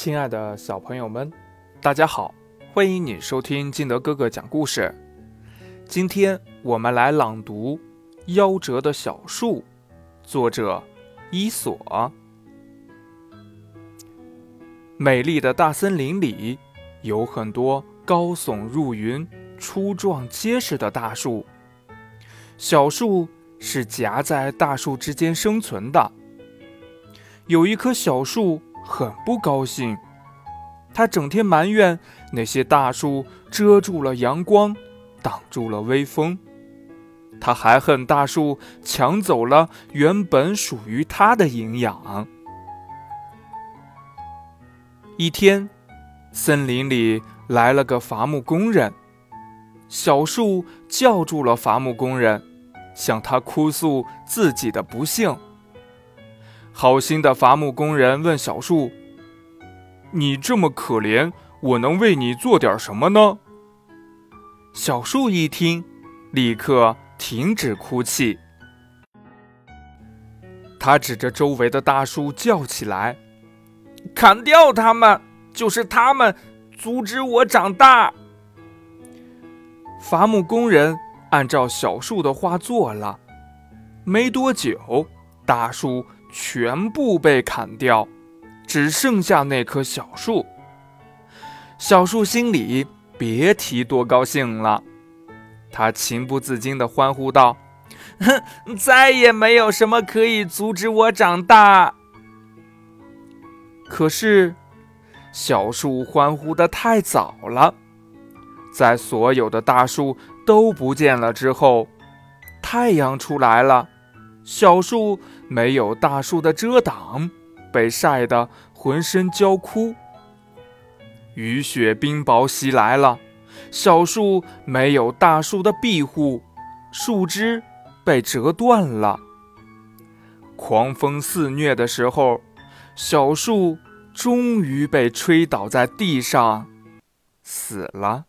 亲爱的小朋友们，大家好！欢迎你收听金德哥哥讲故事。今天我们来朗读《夭折的小树》，作者伊索。美丽的大森林里有很多高耸入云、粗壮结实的大树，小树是夹在大树之间生存的。有一棵小树。很不高兴，他整天埋怨那些大树遮住了阳光，挡住了微风。他还恨大树抢走了原本属于他的营养。一天，森林里来了个伐木工人，小树叫住了伐木工人，向他哭诉自己的不幸。好心的伐木工人问小树：“你这么可怜，我能为你做点什么呢？”小树一听，立刻停止哭泣。他指着周围的大树叫起来：“砍掉它们！就是他们阻止我长大！”伐木工人按照小树的话做了，没多久，大树。全部被砍掉，只剩下那棵小树。小树心里别提多高兴了，他情不自禁地欢呼道：“哼，再也没有什么可以阻止我长大。”可是，小树欢呼得太早了，在所有的大树都不见了之后，太阳出来了。小树没有大树的遮挡，被晒得浑身焦枯。雨雪冰雹袭来了，小树没有大树的庇护，树枝被折断了。狂风肆虐的时候，小树终于被吹倒在地上，死了。